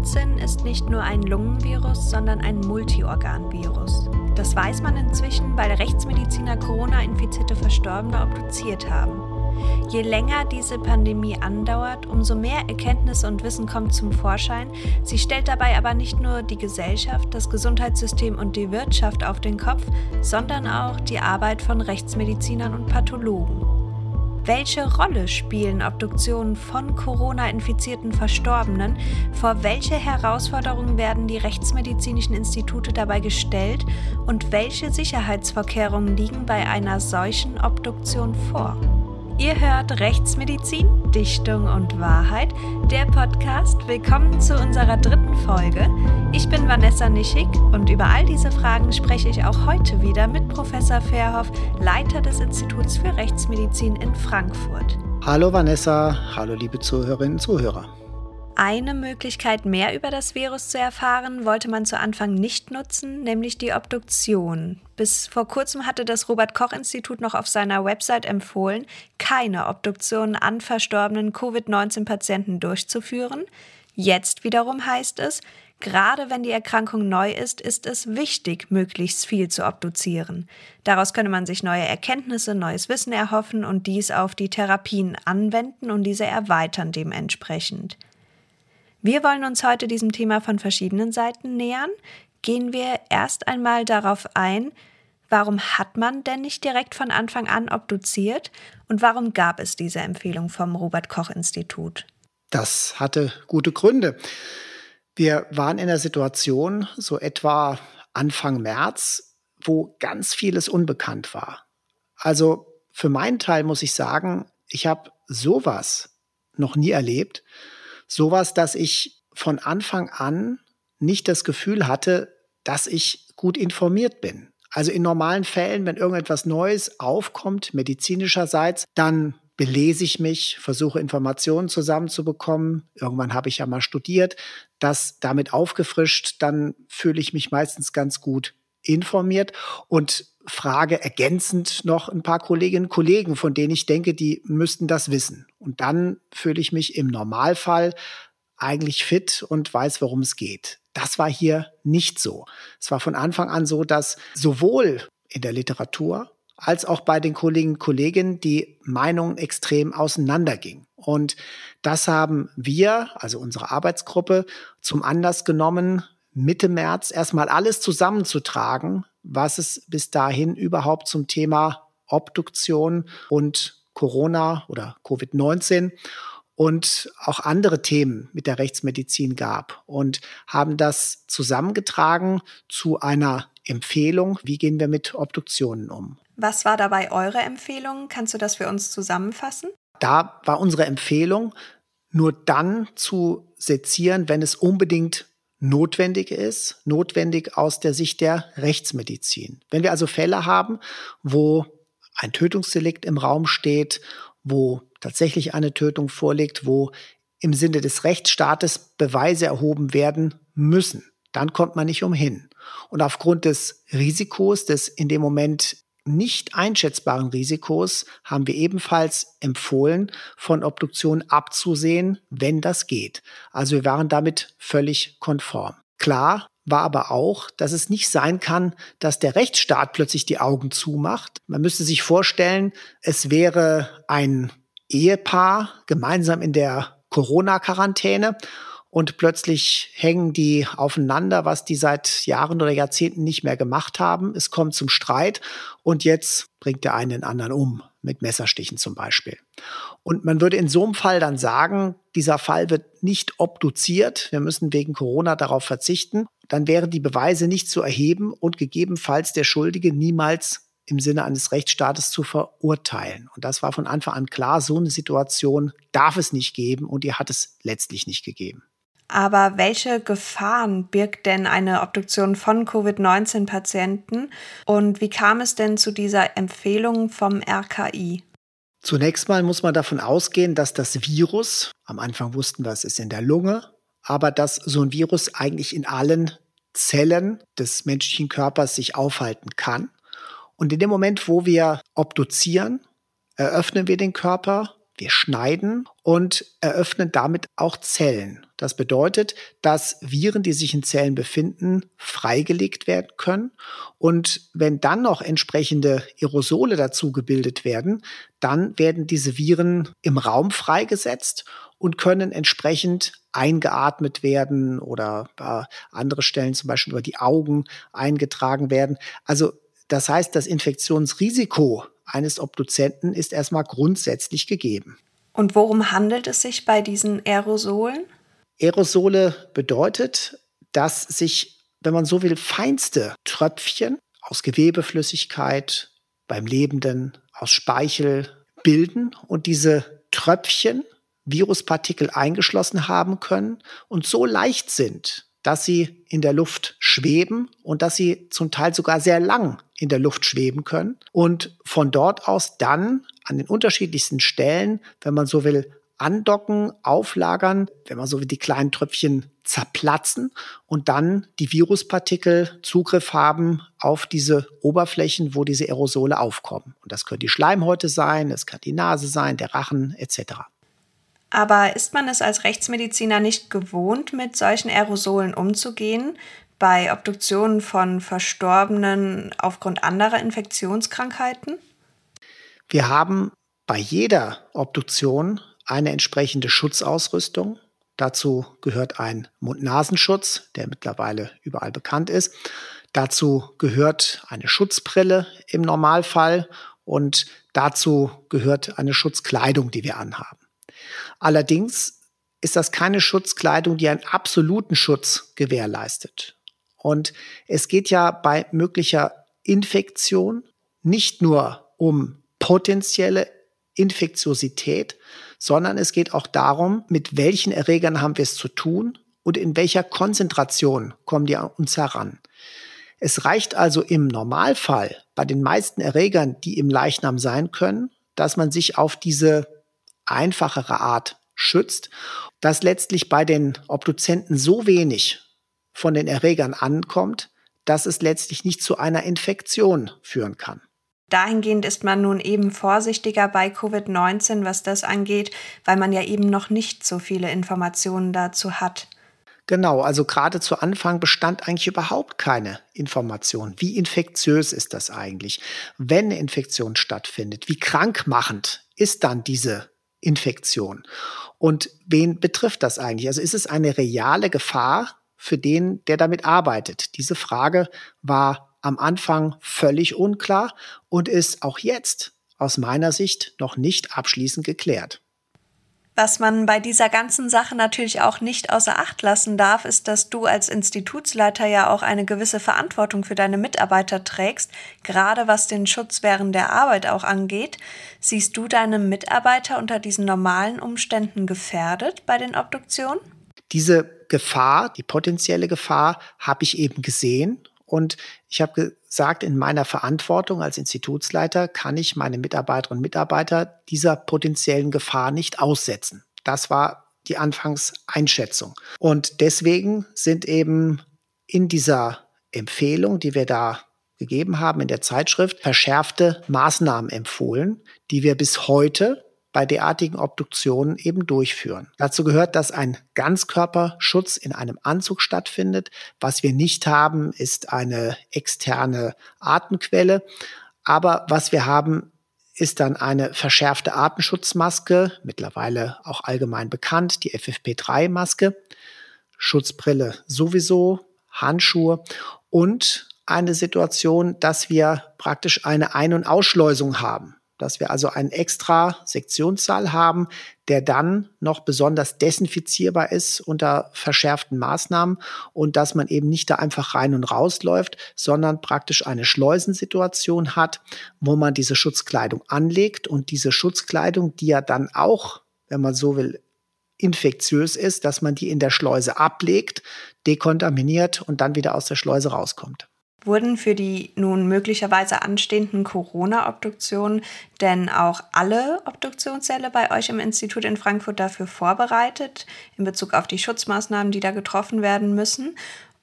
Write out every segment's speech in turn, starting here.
Covid-19 ist nicht nur ein Lungenvirus, sondern ein Multiorganvirus. Das weiß man inzwischen, weil Rechtsmediziner Corona-infizierte Verstorbene obduziert haben. Je länger diese Pandemie andauert, umso mehr Erkenntnis und Wissen kommt zum Vorschein. Sie stellt dabei aber nicht nur die Gesellschaft, das Gesundheitssystem und die Wirtschaft auf den Kopf, sondern auch die Arbeit von Rechtsmedizinern und Pathologen. Welche Rolle spielen Obduktionen von Corona-infizierten Verstorbenen? Vor welche Herausforderungen werden die rechtsmedizinischen Institute dabei gestellt? Und welche Sicherheitsvorkehrungen liegen bei einer solchen Obduktion vor? Ihr hört Rechtsmedizin, Dichtung und Wahrheit, der Podcast. Willkommen zu unserer dritten Folge. Ich bin Vanessa Nischig und über all diese Fragen spreche ich auch heute wieder mit Professor Verhoff, Leiter des Instituts für Rechtsmedizin in Frankfurt. Hallo Vanessa, hallo liebe Zuhörerinnen und Zuhörer. Eine Möglichkeit mehr über das Virus zu erfahren, wollte man zu Anfang nicht nutzen, nämlich die Obduktion. Bis vor kurzem hatte das Robert Koch Institut noch auf seiner Website empfohlen, keine Obduktionen an verstorbenen Covid-19-Patienten durchzuführen. Jetzt wiederum heißt es, Gerade wenn die Erkrankung neu ist, ist es wichtig, möglichst viel zu obduzieren. Daraus könne man sich neue Erkenntnisse, neues Wissen erhoffen und dies auf die Therapien anwenden und diese erweitern dementsprechend. Wir wollen uns heute diesem Thema von verschiedenen Seiten nähern. Gehen wir erst einmal darauf ein, warum hat man denn nicht direkt von Anfang an obduziert und warum gab es diese Empfehlung vom Robert Koch Institut? Das hatte gute Gründe. Wir waren in der Situation, so etwa Anfang März, wo ganz vieles unbekannt war. Also für meinen Teil muss ich sagen, ich habe sowas noch nie erlebt sowas, dass ich von Anfang an nicht das Gefühl hatte, dass ich gut informiert bin. Also in normalen Fällen, wenn irgendetwas Neues aufkommt, medizinischerseits, dann belese ich mich, versuche Informationen zusammenzubekommen. Irgendwann habe ich ja mal studiert, das damit aufgefrischt, dann fühle ich mich meistens ganz gut informiert und frage ergänzend noch ein paar Kolleginnen und Kollegen, von denen ich denke, die müssten das wissen. Und dann fühle ich mich im Normalfall eigentlich fit und weiß, worum es geht. Das war hier nicht so. Es war von Anfang an so, dass sowohl in der Literatur als auch bei den Kolleginnen und Kollegen die Meinungen extrem auseinandergingen. Und das haben wir, also unsere Arbeitsgruppe, zum Anlass genommen, Mitte März erstmal alles zusammenzutragen, was es bis dahin überhaupt zum Thema Obduktion und Corona oder Covid-19 und auch andere Themen mit der Rechtsmedizin gab und haben das zusammengetragen zu einer Empfehlung, wie gehen wir mit Obduktionen um. Was war dabei eure Empfehlung? Kannst du das für uns zusammenfassen? Da war unsere Empfehlung, nur dann zu sezieren, wenn es unbedingt notwendig ist, notwendig aus der Sicht der Rechtsmedizin. Wenn wir also Fälle haben, wo ein Tötungsdelikt im Raum steht, wo tatsächlich eine Tötung vorliegt, wo im Sinne des Rechtsstaates Beweise erhoben werden müssen, dann kommt man nicht umhin. Und aufgrund des Risikos, des in dem Moment nicht einschätzbaren Risikos haben wir ebenfalls empfohlen, von Obduktion abzusehen, wenn das geht. Also wir waren damit völlig konform. Klar war aber auch, dass es nicht sein kann, dass der Rechtsstaat plötzlich die Augen zumacht. Man müsste sich vorstellen, es wäre ein Ehepaar gemeinsam in der Corona-Quarantäne und plötzlich hängen die aufeinander, was die seit Jahren oder Jahrzehnten nicht mehr gemacht haben. Es kommt zum Streit und jetzt bringt der eine den anderen um, mit Messerstichen zum Beispiel. Und man würde in so einem Fall dann sagen, dieser Fall wird nicht obduziert, wir müssen wegen Corona darauf verzichten, dann wären die Beweise nicht zu erheben und gegebenenfalls der Schuldige niemals im Sinne eines Rechtsstaates zu verurteilen. Und das war von Anfang an klar, so eine Situation darf es nicht geben und die hat es letztlich nicht gegeben. Aber welche Gefahren birgt denn eine Obduktion von Covid-19-Patienten und wie kam es denn zu dieser Empfehlung vom RKI? Zunächst mal muss man davon ausgehen, dass das Virus, am Anfang wussten wir, es ist in der Lunge, aber dass so ein Virus eigentlich in allen Zellen des menschlichen Körpers sich aufhalten kann. Und in dem Moment, wo wir obduzieren, eröffnen wir den Körper, wir schneiden und eröffnen damit auch Zellen. Das bedeutet, dass Viren, die sich in Zellen befinden, freigelegt werden können. Und wenn dann noch entsprechende Aerosole dazu gebildet werden, dann werden diese Viren im Raum freigesetzt und können entsprechend eingeatmet werden oder äh, andere Stellen zum Beispiel über die Augen eingetragen werden. Also das heißt, das Infektionsrisiko eines Obduzenten ist erstmal grundsätzlich gegeben. Und worum handelt es sich bei diesen Aerosolen? Aerosole bedeutet, dass sich, wenn man so will, feinste Tröpfchen aus Gewebeflüssigkeit beim Lebenden, aus Speichel bilden und diese Tröpfchen Viruspartikel eingeschlossen haben können und so leicht sind, dass sie in der Luft schweben und dass sie zum Teil sogar sehr lang in der Luft schweben können und von dort aus dann an den unterschiedlichsten Stellen, wenn man so will, andocken, auflagern, wenn man so will, die kleinen Tröpfchen zerplatzen und dann die Viruspartikel Zugriff haben auf diese Oberflächen, wo diese Aerosole aufkommen. Und das können die Schleimhäute sein, es kann die Nase sein, der Rachen etc. Aber ist man es als Rechtsmediziner nicht gewohnt, mit solchen Aerosolen umzugehen? Bei Obduktionen von Verstorbenen aufgrund anderer Infektionskrankheiten? Wir haben bei jeder Obduktion eine entsprechende Schutzausrüstung. Dazu gehört ein Mund-Nasenschutz, der mittlerweile überall bekannt ist. Dazu gehört eine Schutzbrille im Normalfall und dazu gehört eine Schutzkleidung, die wir anhaben. Allerdings ist das keine Schutzkleidung, die einen absoluten Schutz gewährleistet. Und es geht ja bei möglicher Infektion nicht nur um potenzielle Infektiosität, sondern es geht auch darum, mit welchen Erregern haben wir es zu tun und in welcher Konzentration kommen die an uns heran. Es reicht also im Normalfall bei den meisten Erregern, die im Leichnam sein können, dass man sich auf diese einfachere Art schützt, dass letztlich bei den Obduzenten so wenig von den Erregern ankommt, dass es letztlich nicht zu einer Infektion führen kann. Dahingehend ist man nun eben vorsichtiger bei Covid-19, was das angeht, weil man ja eben noch nicht so viele Informationen dazu hat. Genau, also gerade zu Anfang bestand eigentlich überhaupt keine Information. Wie infektiös ist das eigentlich? Wenn eine Infektion stattfindet, wie krankmachend ist dann diese Infektion? Und wen betrifft das eigentlich? Also ist es eine reale Gefahr für den, der damit arbeitet? Diese Frage war am Anfang völlig unklar und ist auch jetzt aus meiner Sicht noch nicht abschließend geklärt. Was man bei dieser ganzen Sache natürlich auch nicht außer Acht lassen darf, ist, dass du als Institutsleiter ja auch eine gewisse Verantwortung für deine Mitarbeiter trägst, gerade was den Schutz während der Arbeit auch angeht. Siehst du deine Mitarbeiter unter diesen normalen Umständen gefährdet bei den Obduktionen? Diese Gefahr, die potenzielle Gefahr, habe ich eben gesehen und ich habe gesagt, in meiner Verantwortung als Institutsleiter kann ich meine Mitarbeiterinnen und Mitarbeiter dieser potenziellen Gefahr nicht aussetzen. Das war die Anfangseinschätzung. Und deswegen sind eben in dieser Empfehlung, die wir da gegeben haben in der Zeitschrift, verschärfte Maßnahmen empfohlen, die wir bis heute bei derartigen Obduktionen eben durchführen. Dazu gehört, dass ein Ganzkörperschutz in einem Anzug stattfindet. Was wir nicht haben, ist eine externe Atemquelle. Aber was wir haben, ist dann eine verschärfte Atemschutzmaske, mittlerweile auch allgemein bekannt, die FFP3-Maske, Schutzbrille sowieso, Handschuhe und eine Situation, dass wir praktisch eine Ein- und Ausschleusung haben dass wir also einen extra Sektionssaal haben, der dann noch besonders desinfizierbar ist unter verschärften Maßnahmen und dass man eben nicht da einfach rein und raus läuft, sondern praktisch eine Schleusensituation hat, wo man diese Schutzkleidung anlegt und diese Schutzkleidung, die ja dann auch, wenn man so will, infektiös ist, dass man die in der Schleuse ablegt, dekontaminiert und dann wieder aus der Schleuse rauskommt. Wurden für die nun möglicherweise anstehenden Corona-Obduktionen denn auch alle Obduktionssäle bei euch im Institut in Frankfurt dafür vorbereitet, in Bezug auf die Schutzmaßnahmen, die da getroffen werden müssen?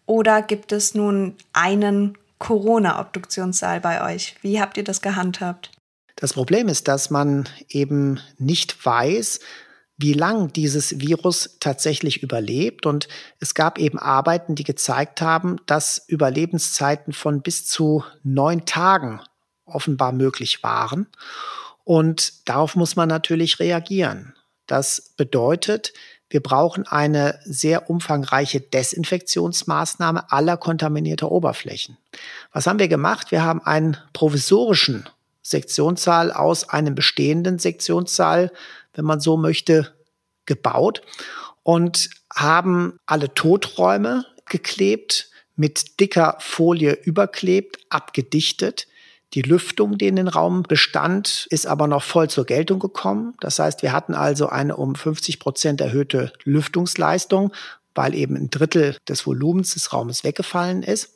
Oder gibt es nun einen Corona-Obduktionssaal bei euch? Wie habt ihr das gehandhabt? Das Problem ist, dass man eben nicht weiß, wie lang dieses Virus tatsächlich überlebt. Und es gab eben Arbeiten, die gezeigt haben, dass Überlebenszeiten von bis zu neun Tagen offenbar möglich waren. Und darauf muss man natürlich reagieren. Das bedeutet, wir brauchen eine sehr umfangreiche Desinfektionsmaßnahme aller kontaminierter Oberflächen. Was haben wir gemacht? Wir haben einen provisorischen Sektionssaal aus einem bestehenden Sektionssaal, wenn man so möchte, gebaut und haben alle Toträume geklebt, mit dicker Folie überklebt, abgedichtet. Die Lüftung, die in den Raum bestand, ist aber noch voll zur Geltung gekommen. Das heißt, wir hatten also eine um 50 Prozent erhöhte Lüftungsleistung, weil eben ein Drittel des Volumens des Raumes weggefallen ist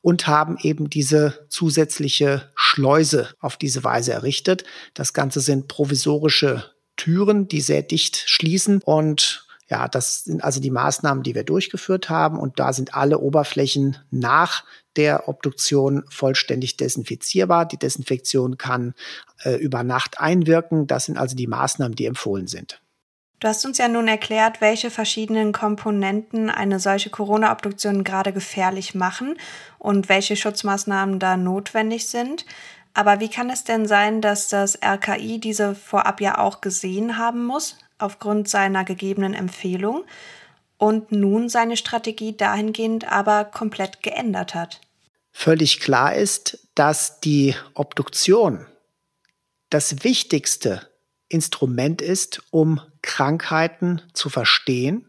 und haben eben diese zusätzliche Schleuse auf diese Weise errichtet. Das Ganze sind provisorische Türen, die sehr dicht schließen und ja, das sind also die Maßnahmen, die wir durchgeführt haben. Und da sind alle Oberflächen nach der Obduktion vollständig desinfizierbar. Die Desinfektion kann äh, über Nacht einwirken. Das sind also die Maßnahmen, die empfohlen sind. Du hast uns ja nun erklärt, welche verschiedenen Komponenten eine solche Corona-Obduktion gerade gefährlich machen und welche Schutzmaßnahmen da notwendig sind. Aber wie kann es denn sein, dass das RKI diese vorab ja auch gesehen haben muss? aufgrund seiner gegebenen Empfehlung und nun seine Strategie dahingehend aber komplett geändert hat. Völlig klar ist, dass die Obduktion das wichtigste Instrument ist, um Krankheiten zu verstehen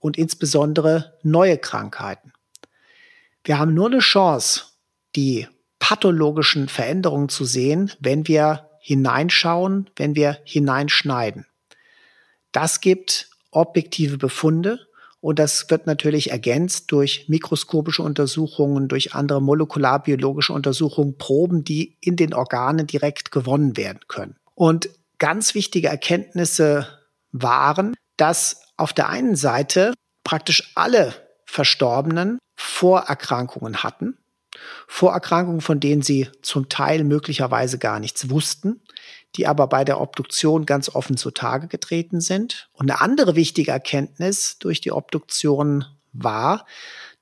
und insbesondere neue Krankheiten. Wir haben nur eine Chance, die pathologischen Veränderungen zu sehen, wenn wir hineinschauen, wenn wir hineinschneiden. Das gibt objektive Befunde und das wird natürlich ergänzt durch mikroskopische Untersuchungen, durch andere molekularbiologische Untersuchungen, Proben, die in den Organen direkt gewonnen werden können. Und ganz wichtige Erkenntnisse waren, dass auf der einen Seite praktisch alle Verstorbenen Vorerkrankungen hatten. Vorerkrankungen, von denen sie zum Teil möglicherweise gar nichts wussten die aber bei der Obduktion ganz offen zutage getreten sind. Und eine andere wichtige Erkenntnis durch die Obduktion war,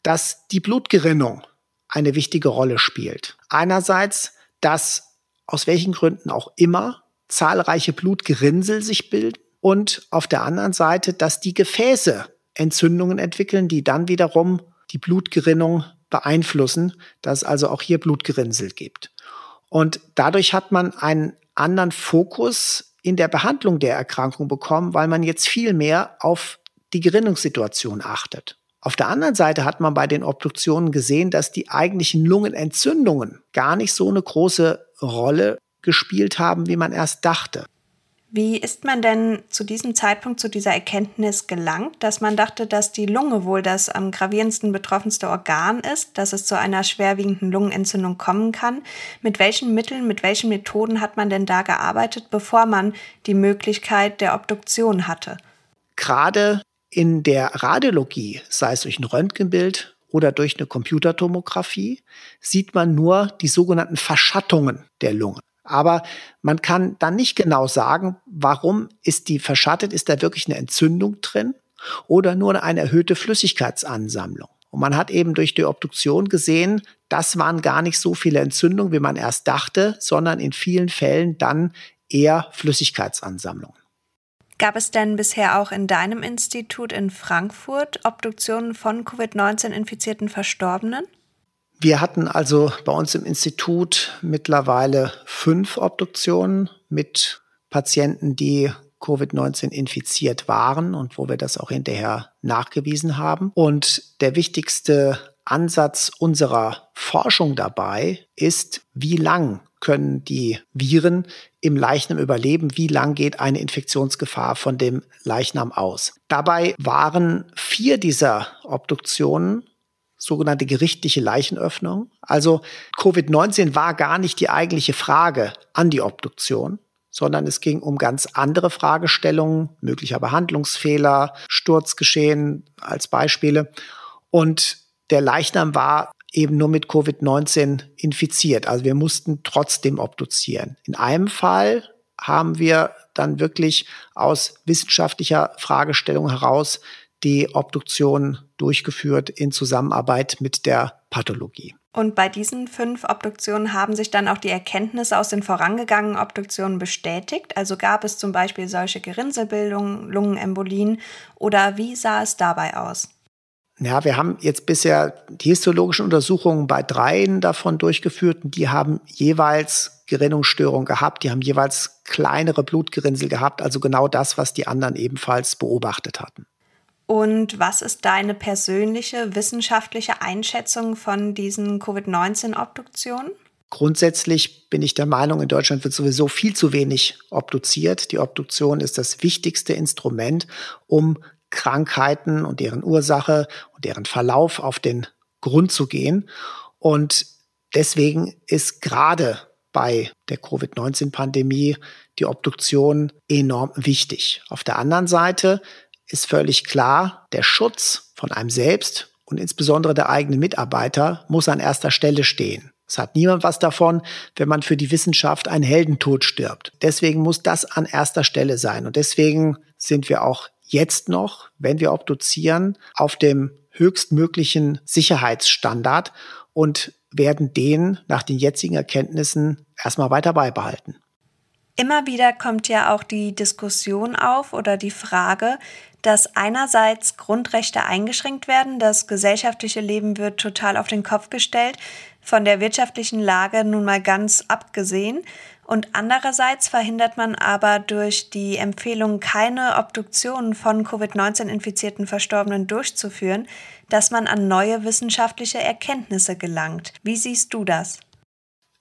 dass die Blutgerinnung eine wichtige Rolle spielt. Einerseits, dass aus welchen Gründen auch immer zahlreiche Blutgerinnsel sich bilden und auf der anderen Seite, dass die Gefäße Entzündungen entwickeln, die dann wiederum die Blutgerinnung beeinflussen, dass es also auch hier Blutgerinnsel gibt. Und dadurch hat man einen anderen Fokus in der Behandlung der Erkrankung bekommen, weil man jetzt viel mehr auf die Gerinnungssituation achtet. Auf der anderen Seite hat man bei den Obduktionen gesehen, dass die eigentlichen Lungenentzündungen gar nicht so eine große Rolle gespielt haben, wie man erst dachte. Wie ist man denn zu diesem Zeitpunkt zu dieser Erkenntnis gelangt, dass man dachte, dass die Lunge wohl das am gravierendsten betroffenste Organ ist, dass es zu einer schwerwiegenden Lungenentzündung kommen kann? Mit welchen Mitteln, mit welchen Methoden hat man denn da gearbeitet, bevor man die Möglichkeit der Obduktion hatte? Gerade in der Radiologie, sei es durch ein Röntgenbild oder durch eine Computertomographie, sieht man nur die sogenannten Verschattungen der Lunge. Aber man kann dann nicht genau sagen, warum ist die verschattet? Ist da wirklich eine Entzündung drin oder nur eine erhöhte Flüssigkeitsansammlung? Und man hat eben durch die Obduktion gesehen, das waren gar nicht so viele Entzündungen, wie man erst dachte, sondern in vielen Fällen dann eher Flüssigkeitsansammlungen. Gab es denn bisher auch in deinem Institut in Frankfurt Obduktionen von Covid-19-infizierten Verstorbenen? Wir hatten also bei uns im Institut mittlerweile fünf Obduktionen mit Patienten, die Covid-19 infiziert waren und wo wir das auch hinterher nachgewiesen haben. Und der wichtigste Ansatz unserer Forschung dabei ist, wie lang können die Viren im Leichnam überleben? Wie lang geht eine Infektionsgefahr von dem Leichnam aus? Dabei waren vier dieser Obduktionen sogenannte gerichtliche Leichenöffnung. Also Covid-19 war gar nicht die eigentliche Frage an die Obduktion, sondern es ging um ganz andere Fragestellungen, möglicher Behandlungsfehler, Sturzgeschehen als Beispiele. Und der Leichnam war eben nur mit Covid-19 infiziert. Also wir mussten trotzdem obduzieren. In einem Fall haben wir dann wirklich aus wissenschaftlicher Fragestellung heraus die Obduktion durchgeführt in Zusammenarbeit mit der Pathologie. Und bei diesen fünf Obduktionen haben sich dann auch die Erkenntnisse aus den vorangegangenen Obduktionen bestätigt. Also gab es zum Beispiel solche Gerinnselbildungen, Lungenembolien oder wie sah es dabei aus? Ja, wir haben jetzt bisher die histologischen Untersuchungen bei dreien davon durchgeführt und die haben jeweils Gerinnungsstörungen gehabt, die haben jeweils kleinere Blutgerinnsel gehabt, also genau das, was die anderen ebenfalls beobachtet hatten. Und was ist deine persönliche wissenschaftliche Einschätzung von diesen Covid-19-Obduktionen? Grundsätzlich bin ich der Meinung, in Deutschland wird sowieso viel zu wenig obduziert. Die Obduktion ist das wichtigste Instrument, um Krankheiten und deren Ursache und deren Verlauf auf den Grund zu gehen. Und deswegen ist gerade bei der Covid-19-Pandemie die Obduktion enorm wichtig. Auf der anderen Seite ist völlig klar, der Schutz von einem selbst und insbesondere der eigenen Mitarbeiter muss an erster Stelle stehen. Es hat niemand was davon, wenn man für die Wissenschaft einen Heldentod stirbt. Deswegen muss das an erster Stelle sein. Und deswegen sind wir auch jetzt noch, wenn wir obduzieren, auf dem höchstmöglichen Sicherheitsstandard und werden den nach den jetzigen Erkenntnissen erstmal weiter beibehalten. Immer wieder kommt ja auch die Diskussion auf oder die Frage, dass einerseits Grundrechte eingeschränkt werden, das gesellschaftliche Leben wird total auf den Kopf gestellt, von der wirtschaftlichen Lage nun mal ganz abgesehen, und andererseits verhindert man aber durch die Empfehlung, keine Obduktionen von Covid-19-infizierten Verstorbenen durchzuführen, dass man an neue wissenschaftliche Erkenntnisse gelangt. Wie siehst du das?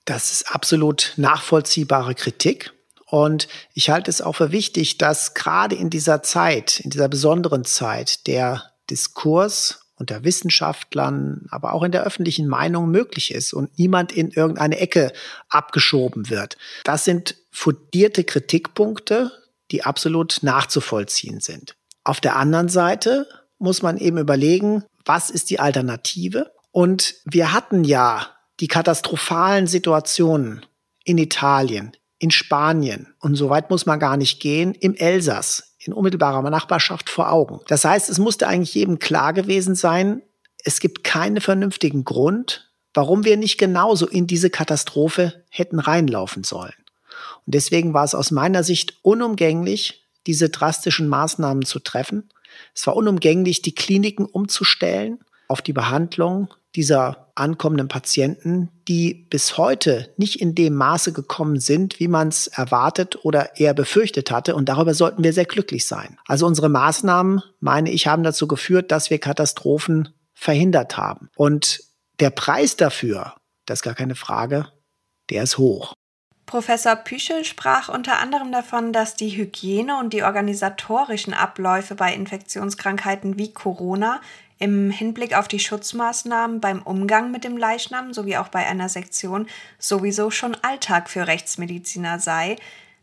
Das ist absolut nachvollziehbare Kritik. Und ich halte es auch für wichtig, dass gerade in dieser Zeit, in dieser besonderen Zeit, der Diskurs unter Wissenschaftlern, aber auch in der öffentlichen Meinung möglich ist und niemand in irgendeine Ecke abgeschoben wird. Das sind fundierte Kritikpunkte, die absolut nachzuvollziehen sind. Auf der anderen Seite muss man eben überlegen, was ist die Alternative? Und wir hatten ja die katastrophalen Situationen in Italien, in Spanien, und so weit muss man gar nicht gehen, im Elsass, in unmittelbarer Nachbarschaft vor Augen. Das heißt, es musste eigentlich jedem klar gewesen sein, es gibt keinen vernünftigen Grund, warum wir nicht genauso in diese Katastrophe hätten reinlaufen sollen. Und deswegen war es aus meiner Sicht unumgänglich, diese drastischen Maßnahmen zu treffen. Es war unumgänglich, die Kliniken umzustellen auf die Behandlung dieser ankommenden Patienten, die bis heute nicht in dem Maße gekommen sind, wie man es erwartet oder eher befürchtet hatte. Und darüber sollten wir sehr glücklich sein. Also unsere Maßnahmen, meine ich, haben dazu geführt, dass wir Katastrophen verhindert haben. Und der Preis dafür, das ist gar keine Frage, der ist hoch. Professor Püschel sprach unter anderem davon, dass die Hygiene und die organisatorischen Abläufe bei Infektionskrankheiten wie Corona im Hinblick auf die Schutzmaßnahmen beim Umgang mit dem Leichnam sowie auch bei einer Sektion sowieso schon Alltag für Rechtsmediziner sei.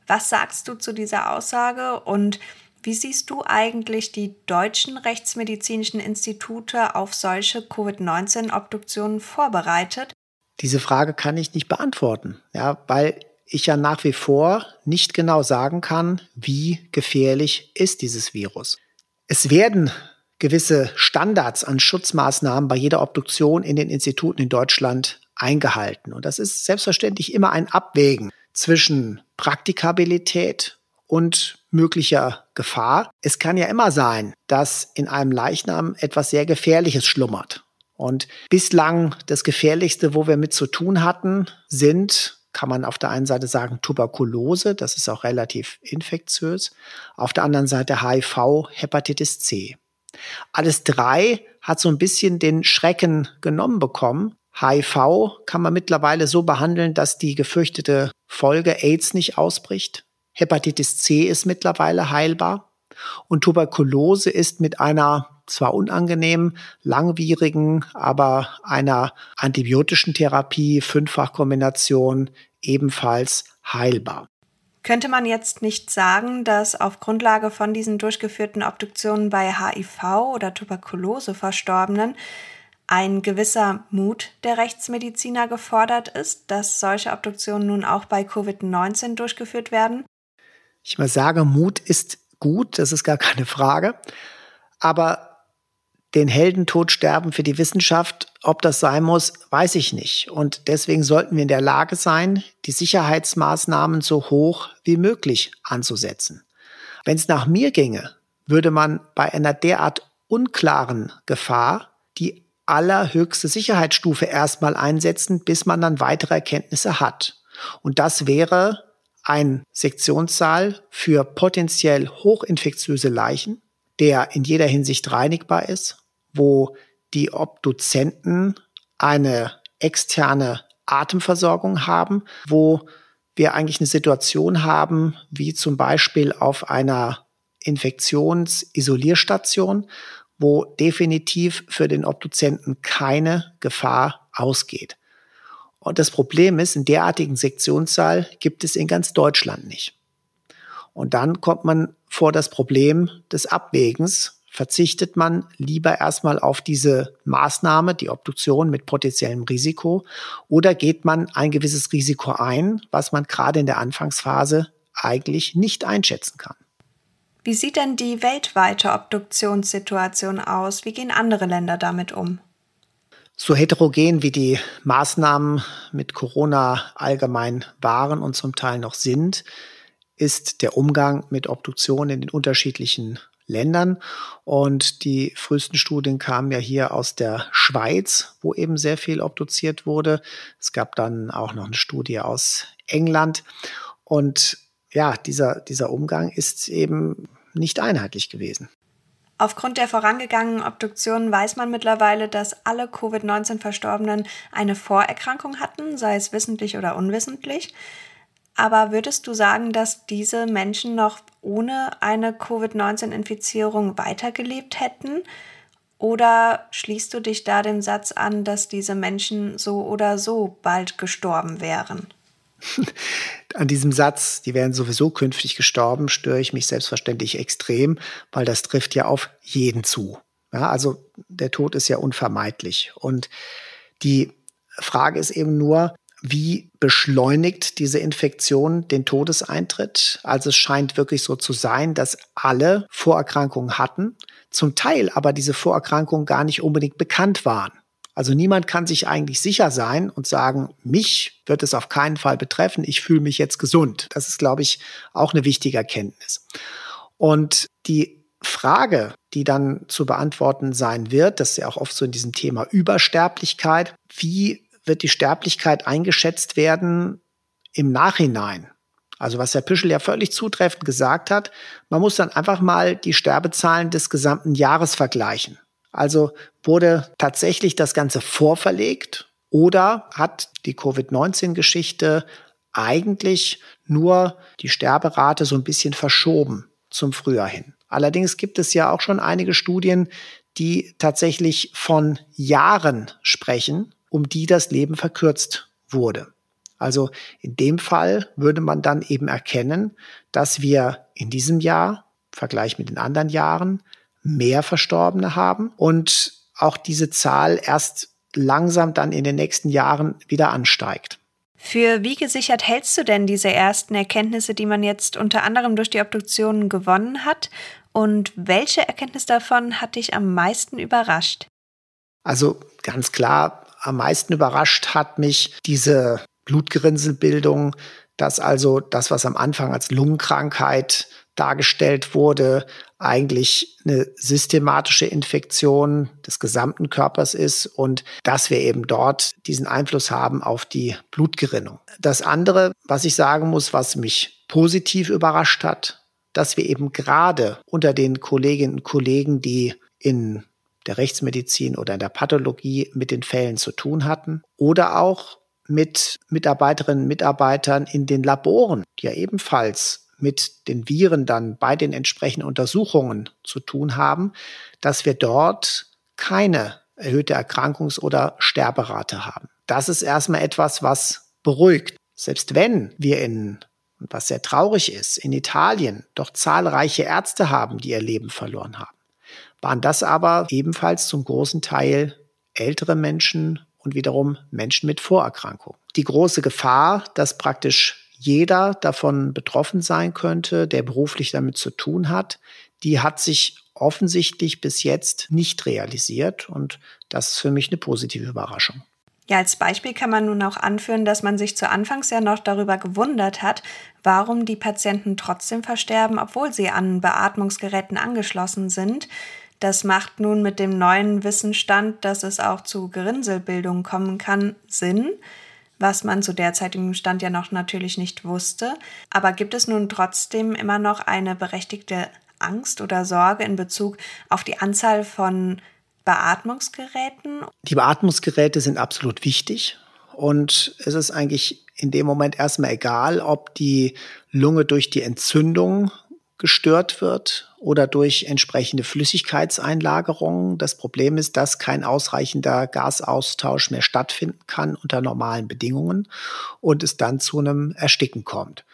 Was sagst du zu dieser Aussage und wie siehst du eigentlich die deutschen rechtsmedizinischen Institute auf solche Covid-19-Obduktionen vorbereitet? Diese Frage kann ich nicht beantworten, ja, weil ich ja nach wie vor nicht genau sagen kann, wie gefährlich ist dieses Virus. Es werden gewisse Standards an Schutzmaßnahmen bei jeder Obduktion in den Instituten in Deutschland eingehalten. Und das ist selbstverständlich immer ein Abwägen zwischen Praktikabilität und möglicher Gefahr. Es kann ja immer sein, dass in einem Leichnam etwas sehr Gefährliches schlummert. Und bislang das Gefährlichste, wo wir mit zu tun hatten, sind, kann man auf der einen Seite sagen, Tuberkulose, das ist auch relativ infektiös, auf der anderen Seite HIV, Hepatitis C. Alles drei hat so ein bisschen den Schrecken genommen bekommen. HIV kann man mittlerweile so behandeln, dass die gefürchtete Folge AIDS nicht ausbricht. Hepatitis C ist mittlerweile heilbar. Und Tuberkulose ist mit einer zwar unangenehmen, langwierigen, aber einer antibiotischen Therapie, Fünffachkombination ebenfalls heilbar. Könnte man jetzt nicht sagen, dass auf Grundlage von diesen durchgeführten Obduktionen bei HIV oder Tuberkulose Verstorbenen ein gewisser Mut der Rechtsmediziner gefordert ist, dass solche Obduktionen nun auch bei Covid-19 durchgeführt werden? Ich mal sage, Mut ist gut, das ist gar keine Frage. Aber den Heldentod sterben für die Wissenschaft, ob das sein muss, weiß ich nicht. Und deswegen sollten wir in der Lage sein, die Sicherheitsmaßnahmen so hoch wie möglich anzusetzen. Wenn es nach mir ginge, würde man bei einer derart unklaren Gefahr die allerhöchste Sicherheitsstufe erstmal einsetzen, bis man dann weitere Erkenntnisse hat. Und das wäre ein Sektionssaal für potenziell hochinfektiöse Leichen, der in jeder Hinsicht reinigbar ist, wo die Obduzenten eine externe Atemversorgung haben, wo wir eigentlich eine Situation haben, wie zum Beispiel auf einer Infektionsisolierstation, wo definitiv für den Obduzenten keine Gefahr ausgeht. Und das Problem ist, einen derartigen Sektionssaal gibt es in ganz Deutschland nicht. Und dann kommt man vor das Problem des Abwägens. Verzichtet man lieber erstmal auf diese Maßnahme, die Obduktion mit potenziellem Risiko, oder geht man ein gewisses Risiko ein, was man gerade in der Anfangsphase eigentlich nicht einschätzen kann? Wie sieht denn die weltweite Obduktionssituation aus? Wie gehen andere Länder damit um? So heterogen wie die Maßnahmen mit Corona allgemein waren und zum Teil noch sind, ist der Umgang mit Obduktion in den unterschiedlichen Ländern. Und die frühesten Studien kamen ja hier aus der Schweiz, wo eben sehr viel obduziert wurde. Es gab dann auch noch eine Studie aus England. Und ja, dieser, dieser Umgang ist eben nicht einheitlich gewesen. Aufgrund der vorangegangenen Obduktionen weiß man mittlerweile, dass alle Covid-19-Verstorbenen eine Vorerkrankung hatten, sei es wissentlich oder unwissentlich. Aber würdest du sagen, dass diese Menschen noch ohne eine Covid-19-Infizierung weitergelebt hätten? Oder schließt du dich da dem Satz an, dass diese Menschen so oder so bald gestorben wären? An diesem Satz, die wären sowieso künftig gestorben, störe ich mich selbstverständlich extrem, weil das trifft ja auf jeden zu. Ja, also der Tod ist ja unvermeidlich. Und die Frage ist eben nur, wie beschleunigt diese Infektion den Todeseintritt? Also es scheint wirklich so zu sein, dass alle Vorerkrankungen hatten, zum Teil aber diese Vorerkrankungen gar nicht unbedingt bekannt waren. Also niemand kann sich eigentlich sicher sein und sagen, mich wird es auf keinen Fall betreffen, ich fühle mich jetzt gesund. Das ist, glaube ich, auch eine wichtige Erkenntnis. Und die Frage, die dann zu beantworten sein wird, das ist ja auch oft so in diesem Thema Übersterblichkeit, wie wird die Sterblichkeit eingeschätzt werden im Nachhinein? Also was Herr Püschel ja völlig zutreffend gesagt hat, man muss dann einfach mal die Sterbezahlen des gesamten Jahres vergleichen. Also wurde tatsächlich das Ganze vorverlegt oder hat die Covid-19-Geschichte eigentlich nur die Sterberate so ein bisschen verschoben zum Frühjahr hin. Allerdings gibt es ja auch schon einige Studien, die tatsächlich von Jahren sprechen, um die das Leben verkürzt wurde. Also in dem Fall würde man dann eben erkennen, dass wir in diesem Jahr, im Vergleich mit den anderen Jahren, mehr Verstorbene haben und auch diese Zahl erst langsam dann in den nächsten Jahren wieder ansteigt. Für wie gesichert hältst du denn diese ersten Erkenntnisse, die man jetzt unter anderem durch die Obduktionen gewonnen hat? Und welche Erkenntnis davon hat dich am meisten überrascht? Also ganz klar, am meisten überrascht hat mich diese Blutgerinnselbildung, dass also das, was am Anfang als Lungenkrankheit dargestellt wurde, eigentlich eine systematische Infektion des gesamten Körpers ist und dass wir eben dort diesen Einfluss haben auf die Blutgerinnung. Das andere, was ich sagen muss, was mich positiv überrascht hat, dass wir eben gerade unter den Kolleginnen und Kollegen, die in der Rechtsmedizin oder in der Pathologie mit den Fällen zu tun hatten oder auch mit Mitarbeiterinnen und Mitarbeitern in den Laboren, die ja ebenfalls mit den Viren dann bei den entsprechenden Untersuchungen zu tun haben, dass wir dort keine erhöhte Erkrankungs- oder Sterberate haben. Das ist erstmal etwas, was beruhigt. Selbst wenn wir in, was sehr traurig ist, in Italien doch zahlreiche Ärzte haben, die ihr Leben verloren haben, waren das aber ebenfalls zum großen Teil ältere Menschen und wiederum Menschen mit Vorerkrankungen. Die große Gefahr, dass praktisch jeder davon betroffen sein könnte, der beruflich damit zu tun hat, die hat sich offensichtlich bis jetzt nicht realisiert. Und das ist für mich eine positive Überraschung. Ja, als Beispiel kann man nun auch anführen, dass man sich zu Anfangs ja noch darüber gewundert hat, warum die Patienten trotzdem versterben, obwohl sie an Beatmungsgeräten angeschlossen sind. Das macht nun mit dem neuen Wissensstand, dass es auch zu Gerinnselbildung kommen kann, Sinn, was man zu derzeitigem Stand ja noch natürlich nicht wusste. Aber gibt es nun trotzdem immer noch eine berechtigte Angst oder Sorge in Bezug auf die Anzahl von Beatmungsgeräten? Die Beatmungsgeräte sind absolut wichtig. Und es ist eigentlich in dem Moment erstmal egal, ob die Lunge durch die Entzündung gestört wird oder durch entsprechende Flüssigkeitseinlagerungen. Das Problem ist, dass kein ausreichender Gasaustausch mehr stattfinden kann unter normalen Bedingungen und es dann zu einem Ersticken kommt.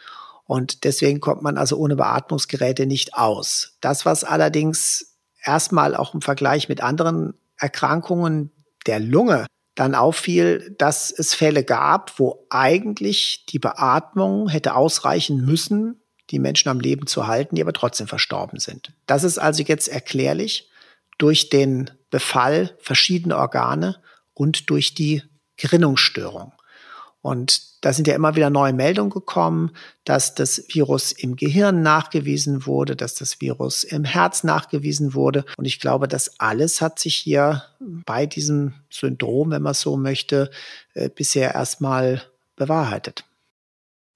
Und deswegen kommt man also ohne Beatmungsgeräte nicht aus. Das, was allerdings erstmal auch im Vergleich mit anderen Erkrankungen der Lunge dann auffiel, dass es Fälle gab, wo eigentlich die Beatmung hätte ausreichen müssen, die Menschen am Leben zu halten, die aber trotzdem verstorben sind. Das ist also jetzt erklärlich durch den Befall verschiedener Organe und durch die Gerinnungsstörung. Und da sind ja immer wieder neue Meldungen gekommen, dass das Virus im Gehirn nachgewiesen wurde, dass das Virus im Herz nachgewiesen wurde. Und ich glaube, das alles hat sich hier bei diesem Syndrom, wenn man so möchte, äh, bisher erstmal bewahrheitet.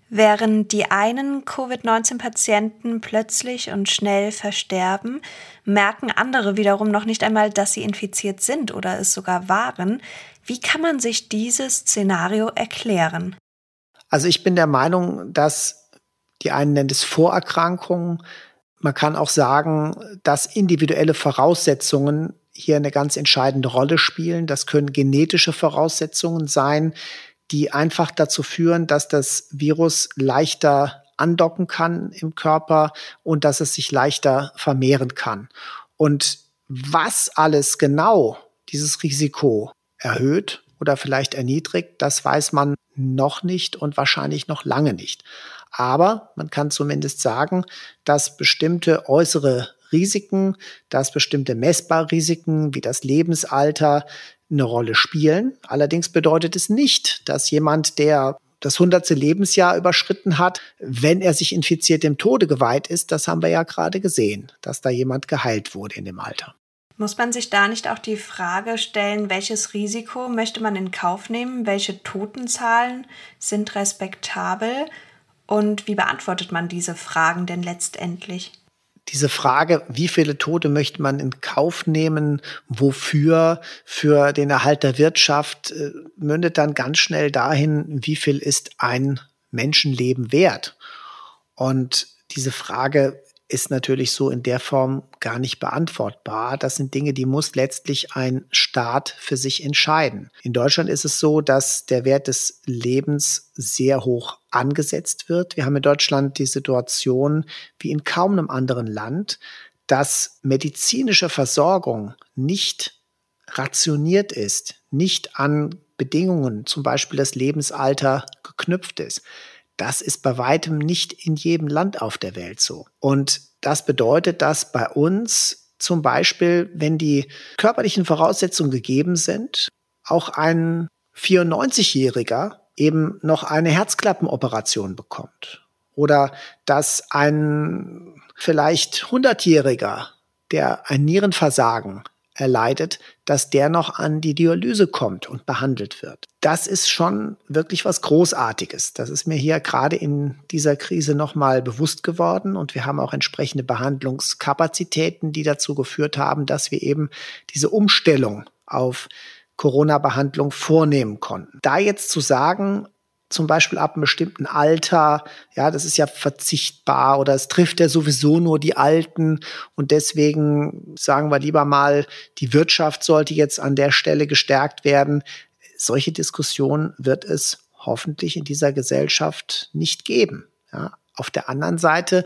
Während die einen Covid-19-Patienten plötzlich und schnell versterben, merken andere wiederum noch nicht einmal, dass sie infiziert sind oder es sogar waren. Wie kann man sich dieses Szenario erklären? Also ich bin der Meinung, dass die einen nennen es Vorerkrankungen. Man kann auch sagen, dass individuelle Voraussetzungen hier eine ganz entscheidende Rolle spielen. Das können genetische Voraussetzungen sein, die einfach dazu führen, dass das Virus leichter andocken kann im Körper und dass es sich leichter vermehren kann. Und was alles genau dieses Risiko erhöht oder vielleicht erniedrigt, das weiß man noch nicht und wahrscheinlich noch lange nicht. Aber man kann zumindest sagen, dass bestimmte äußere Risiken, dass bestimmte messbare Risiken wie das Lebensalter eine Rolle spielen. Allerdings bedeutet es nicht, dass jemand, der das hundertste Lebensjahr überschritten hat, wenn er sich infiziert dem Tode geweiht ist, das haben wir ja gerade gesehen, dass da jemand geheilt wurde in dem Alter. Muss man sich da nicht auch die Frage stellen, welches Risiko möchte man in Kauf nehmen? Welche Totenzahlen sind respektabel? Und wie beantwortet man diese Fragen denn letztendlich? Diese Frage, wie viele Tote möchte man in Kauf nehmen, wofür, für den Erhalt der Wirtschaft, äh, mündet dann ganz schnell dahin, wie viel ist ein Menschenleben wert? Und diese Frage ist natürlich so in der Form gar nicht beantwortbar. Das sind Dinge, die muss letztlich ein Staat für sich entscheiden. In Deutschland ist es so, dass der Wert des Lebens sehr hoch angesetzt wird. Wir haben in Deutschland die Situation wie in kaum einem anderen Land, dass medizinische Versorgung nicht rationiert ist, nicht an Bedingungen, zum Beispiel das Lebensalter, geknüpft ist. Das ist bei weitem nicht in jedem Land auf der Welt so. Und das bedeutet, dass bei uns zum Beispiel, wenn die körperlichen Voraussetzungen gegeben sind, auch ein 94-Jähriger eben noch eine Herzklappenoperation bekommt. Oder dass ein vielleicht 100-Jähriger, der ein Nierenversagen erleidet, dass der noch an die Dialyse kommt und behandelt wird. Das ist schon wirklich was Großartiges. Das ist mir hier gerade in dieser Krise nochmal bewusst geworden und wir haben auch entsprechende Behandlungskapazitäten, die dazu geführt haben, dass wir eben diese Umstellung auf Corona-Behandlung vornehmen konnten. Da jetzt zu sagen, zum Beispiel ab einem bestimmten Alter, ja, das ist ja verzichtbar oder es trifft ja sowieso nur die Alten und deswegen sagen wir lieber mal, die Wirtschaft sollte jetzt an der Stelle gestärkt werden. Solche Diskussionen wird es hoffentlich in dieser Gesellschaft nicht geben. Ja. Auf der anderen Seite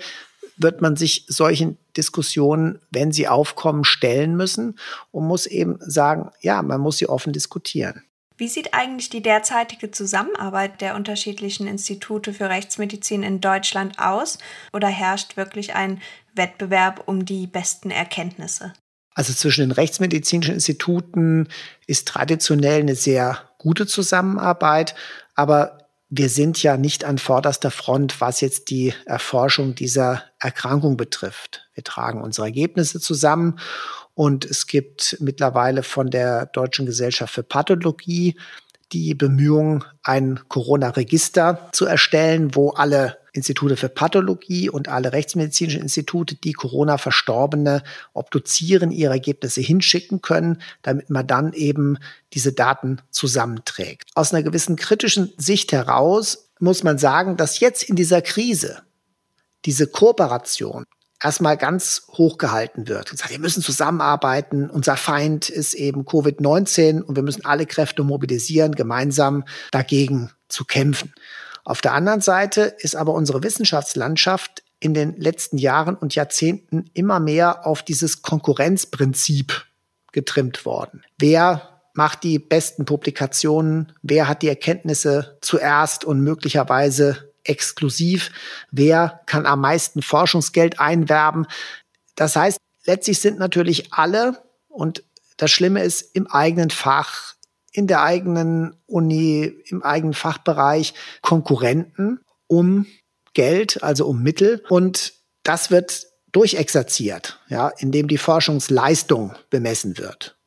wird man sich solchen Diskussionen, wenn sie aufkommen, stellen müssen und muss eben sagen, ja, man muss sie offen diskutieren. Wie sieht eigentlich die derzeitige Zusammenarbeit der unterschiedlichen Institute für Rechtsmedizin in Deutschland aus? Oder herrscht wirklich ein Wettbewerb um die besten Erkenntnisse? Also zwischen den rechtsmedizinischen Instituten ist traditionell eine sehr gute Zusammenarbeit, aber wir sind ja nicht an vorderster Front, was jetzt die Erforschung dieser Erkrankung betrifft. Wir tragen unsere Ergebnisse zusammen und es gibt mittlerweile von der Deutschen Gesellschaft für Pathologie die Bemühung, ein Corona-Register zu erstellen, wo alle Institute für Pathologie und alle rechtsmedizinischen Institute, die Corona-Verstorbene obduzieren, ihre Ergebnisse hinschicken können, damit man dann eben diese Daten zusammenträgt. Aus einer gewissen kritischen Sicht heraus muss man sagen, dass jetzt in dieser Krise diese Kooperation erstmal ganz hoch gehalten wird. Und sagt, wir müssen zusammenarbeiten. Unser Feind ist eben Covid-19 und wir müssen alle Kräfte mobilisieren, gemeinsam dagegen zu kämpfen. Auf der anderen Seite ist aber unsere Wissenschaftslandschaft in den letzten Jahren und Jahrzehnten immer mehr auf dieses Konkurrenzprinzip getrimmt worden. Wer macht die besten Publikationen? Wer hat die Erkenntnisse zuerst und möglicherweise exklusiv, wer kann am meisten Forschungsgeld einwerben. Das heißt, letztlich sind natürlich alle, und das Schlimme ist, im eigenen Fach, in der eigenen Uni, im eigenen Fachbereich Konkurrenten um Geld, also um Mittel. Und das wird durchexerziert, ja, indem die Forschungsleistung bemessen wird.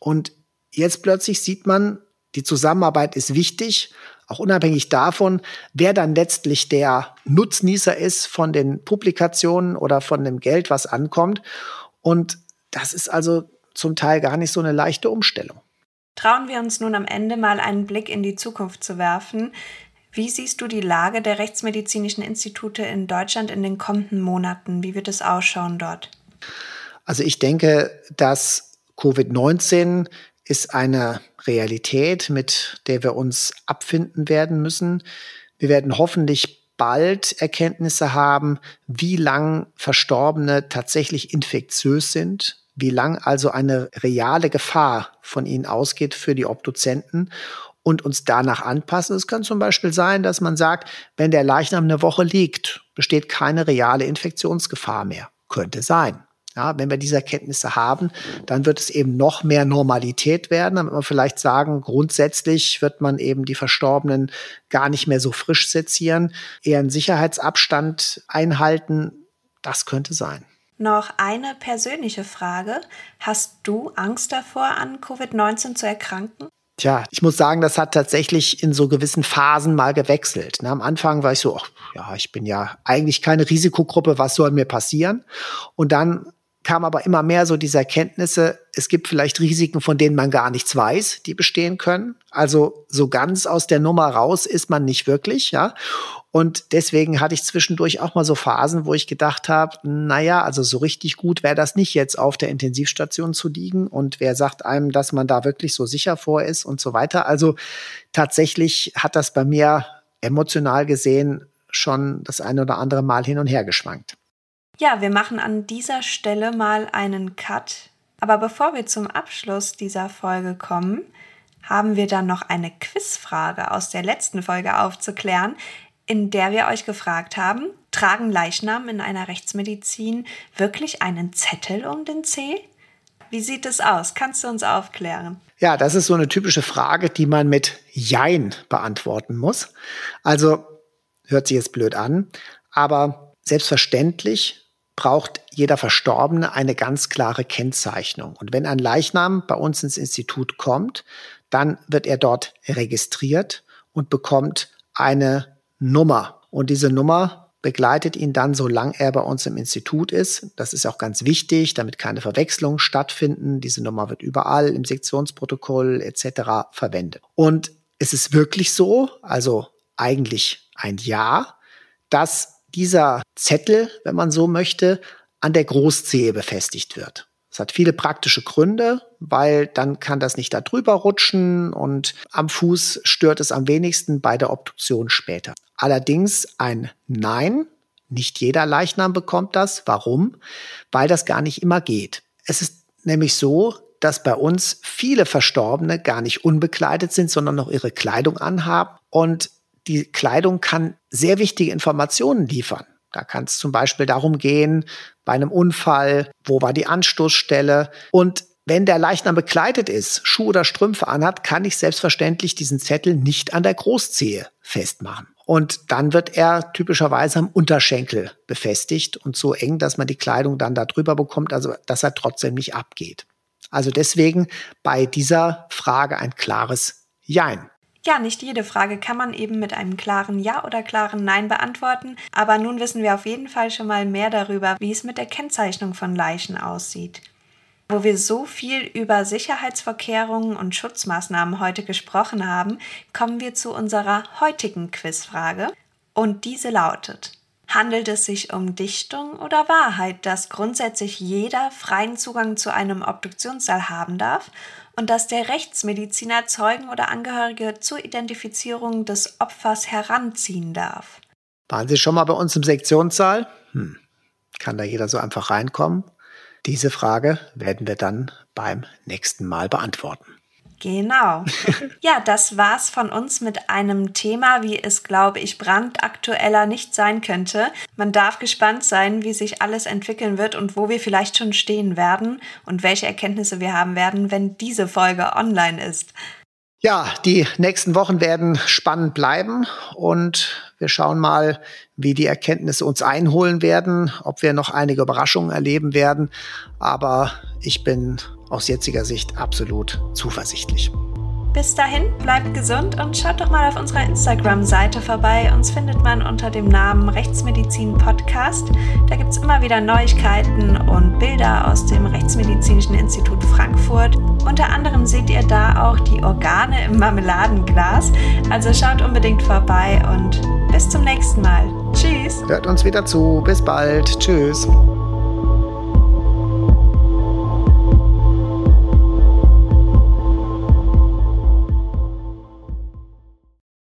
Und jetzt plötzlich sieht man, die Zusammenarbeit ist wichtig, auch unabhängig davon, wer dann letztlich der Nutznießer ist von den Publikationen oder von dem Geld, was ankommt. Und das ist also zum Teil gar nicht so eine leichte Umstellung. Trauen wir uns nun am Ende mal einen Blick in die Zukunft zu werfen. Wie siehst du die Lage der rechtsmedizinischen Institute in Deutschland in den kommenden Monaten? Wie wird es ausschauen dort? Also ich denke, dass Covid-19 ist eine Realität, mit der wir uns abfinden werden müssen. Wir werden hoffentlich bald Erkenntnisse haben, wie lang Verstorbene tatsächlich infektiös sind, wie lang also eine reale Gefahr von ihnen ausgeht für die Obduzenten und uns danach anpassen. Es kann zum Beispiel sein, dass man sagt, wenn der Leichnam eine Woche liegt, besteht keine reale Infektionsgefahr mehr. Könnte sein. Ja, wenn wir diese Erkenntnisse haben, dann wird es eben noch mehr Normalität werden. Dann wird man vielleicht sagen, grundsätzlich wird man eben die Verstorbenen gar nicht mehr so frisch sezieren, eher einen Sicherheitsabstand einhalten. Das könnte sein. Noch eine persönliche Frage. Hast du Angst davor, an Covid-19 zu erkranken? Tja, ich muss sagen, das hat tatsächlich in so gewissen Phasen mal gewechselt. Ne, am Anfang war ich so, ach, ja, ich bin ja eigentlich keine Risikogruppe, was soll mir passieren? Und dann kam aber immer mehr so diese Erkenntnisse, es gibt vielleicht Risiken, von denen man gar nichts weiß, die bestehen können. Also so ganz aus der Nummer raus ist man nicht wirklich, ja. Und deswegen hatte ich zwischendurch auch mal so Phasen, wo ich gedacht habe, naja, also so richtig gut wäre das nicht jetzt auf der Intensivstation zu liegen. Und wer sagt einem, dass man da wirklich so sicher vor ist und so weiter. Also tatsächlich hat das bei mir emotional gesehen schon das eine oder andere Mal hin und her geschwankt. Ja, wir machen an dieser Stelle mal einen Cut. Aber bevor wir zum Abschluss dieser Folge kommen, haben wir dann noch eine Quizfrage aus der letzten Folge aufzuklären, in der wir euch gefragt haben, tragen Leichnamen in einer Rechtsmedizin wirklich einen Zettel um den Zeh? Wie sieht es aus? Kannst du uns aufklären? Ja, das ist so eine typische Frage, die man mit Jein beantworten muss. Also hört sich jetzt blöd an, aber selbstverständlich braucht jeder Verstorbene eine ganz klare Kennzeichnung. Und wenn ein Leichnam bei uns ins Institut kommt, dann wird er dort registriert und bekommt eine Nummer. Und diese Nummer begleitet ihn dann, solange er bei uns im Institut ist. Das ist auch ganz wichtig, damit keine Verwechslungen stattfinden. Diese Nummer wird überall im Sektionsprotokoll etc. verwendet. Und es ist wirklich so, also eigentlich ein Ja, dass dieser Zettel, wenn man so möchte, an der Großzehe befestigt wird. Das hat viele praktische Gründe, weil dann kann das nicht da drüber rutschen und am Fuß stört es am wenigsten bei der Obduktion später. Allerdings ein Nein, nicht jeder Leichnam bekommt das. Warum? Weil das gar nicht immer geht. Es ist nämlich so, dass bei uns viele Verstorbene gar nicht unbekleidet sind, sondern noch ihre Kleidung anhaben. Und die Kleidung kann sehr wichtige Informationen liefern. Da kann es zum Beispiel darum gehen, bei einem Unfall, wo war die Anstoßstelle. Und wenn der Leichnam bekleidet ist, Schuhe oder Strümpfe anhat, kann ich selbstverständlich diesen Zettel nicht an der Großzehe festmachen. Und dann wird er typischerweise am Unterschenkel befestigt und so eng, dass man die Kleidung dann da drüber bekommt, also dass er trotzdem nicht abgeht. Also deswegen bei dieser Frage ein klares Jein. Ja, nicht jede Frage kann man eben mit einem klaren Ja oder klaren Nein beantworten, aber nun wissen wir auf jeden Fall schon mal mehr darüber, wie es mit der Kennzeichnung von Leichen aussieht. Wo wir so viel über Sicherheitsvorkehrungen und Schutzmaßnahmen heute gesprochen haben, kommen wir zu unserer heutigen Quizfrage und diese lautet: Handelt es sich um Dichtung oder Wahrheit, dass grundsätzlich jeder freien Zugang zu einem Obduktionssaal haben darf und dass der Rechtsmediziner Zeugen oder Angehörige zur Identifizierung des Opfers heranziehen darf? Waren Sie schon mal bei uns im Sektionssaal? Hm. Kann da jeder so einfach reinkommen? Diese Frage werden wir dann beim nächsten Mal beantworten. Genau. Ja, das war's von uns mit einem Thema, wie es, glaube ich, brandaktueller nicht sein könnte. Man darf gespannt sein, wie sich alles entwickeln wird und wo wir vielleicht schon stehen werden und welche Erkenntnisse wir haben werden, wenn diese Folge online ist. Ja, die nächsten Wochen werden spannend bleiben und wir schauen mal, wie die Erkenntnisse uns einholen werden, ob wir noch einige Überraschungen erleben werden. Aber ich bin aus jetziger Sicht absolut zuversichtlich. Bis dahin, bleibt gesund und schaut doch mal auf unserer Instagram-Seite vorbei. Uns findet man unter dem Namen Rechtsmedizin Podcast. Da gibt es immer wieder Neuigkeiten und Bilder aus dem Rechtsmedizinischen Institut Frankfurt. Unter anderem seht ihr da auch die Organe im Marmeladenglas. Also schaut unbedingt vorbei und bis zum nächsten Mal. Tschüss. Hört uns wieder zu. Bis bald. Tschüss.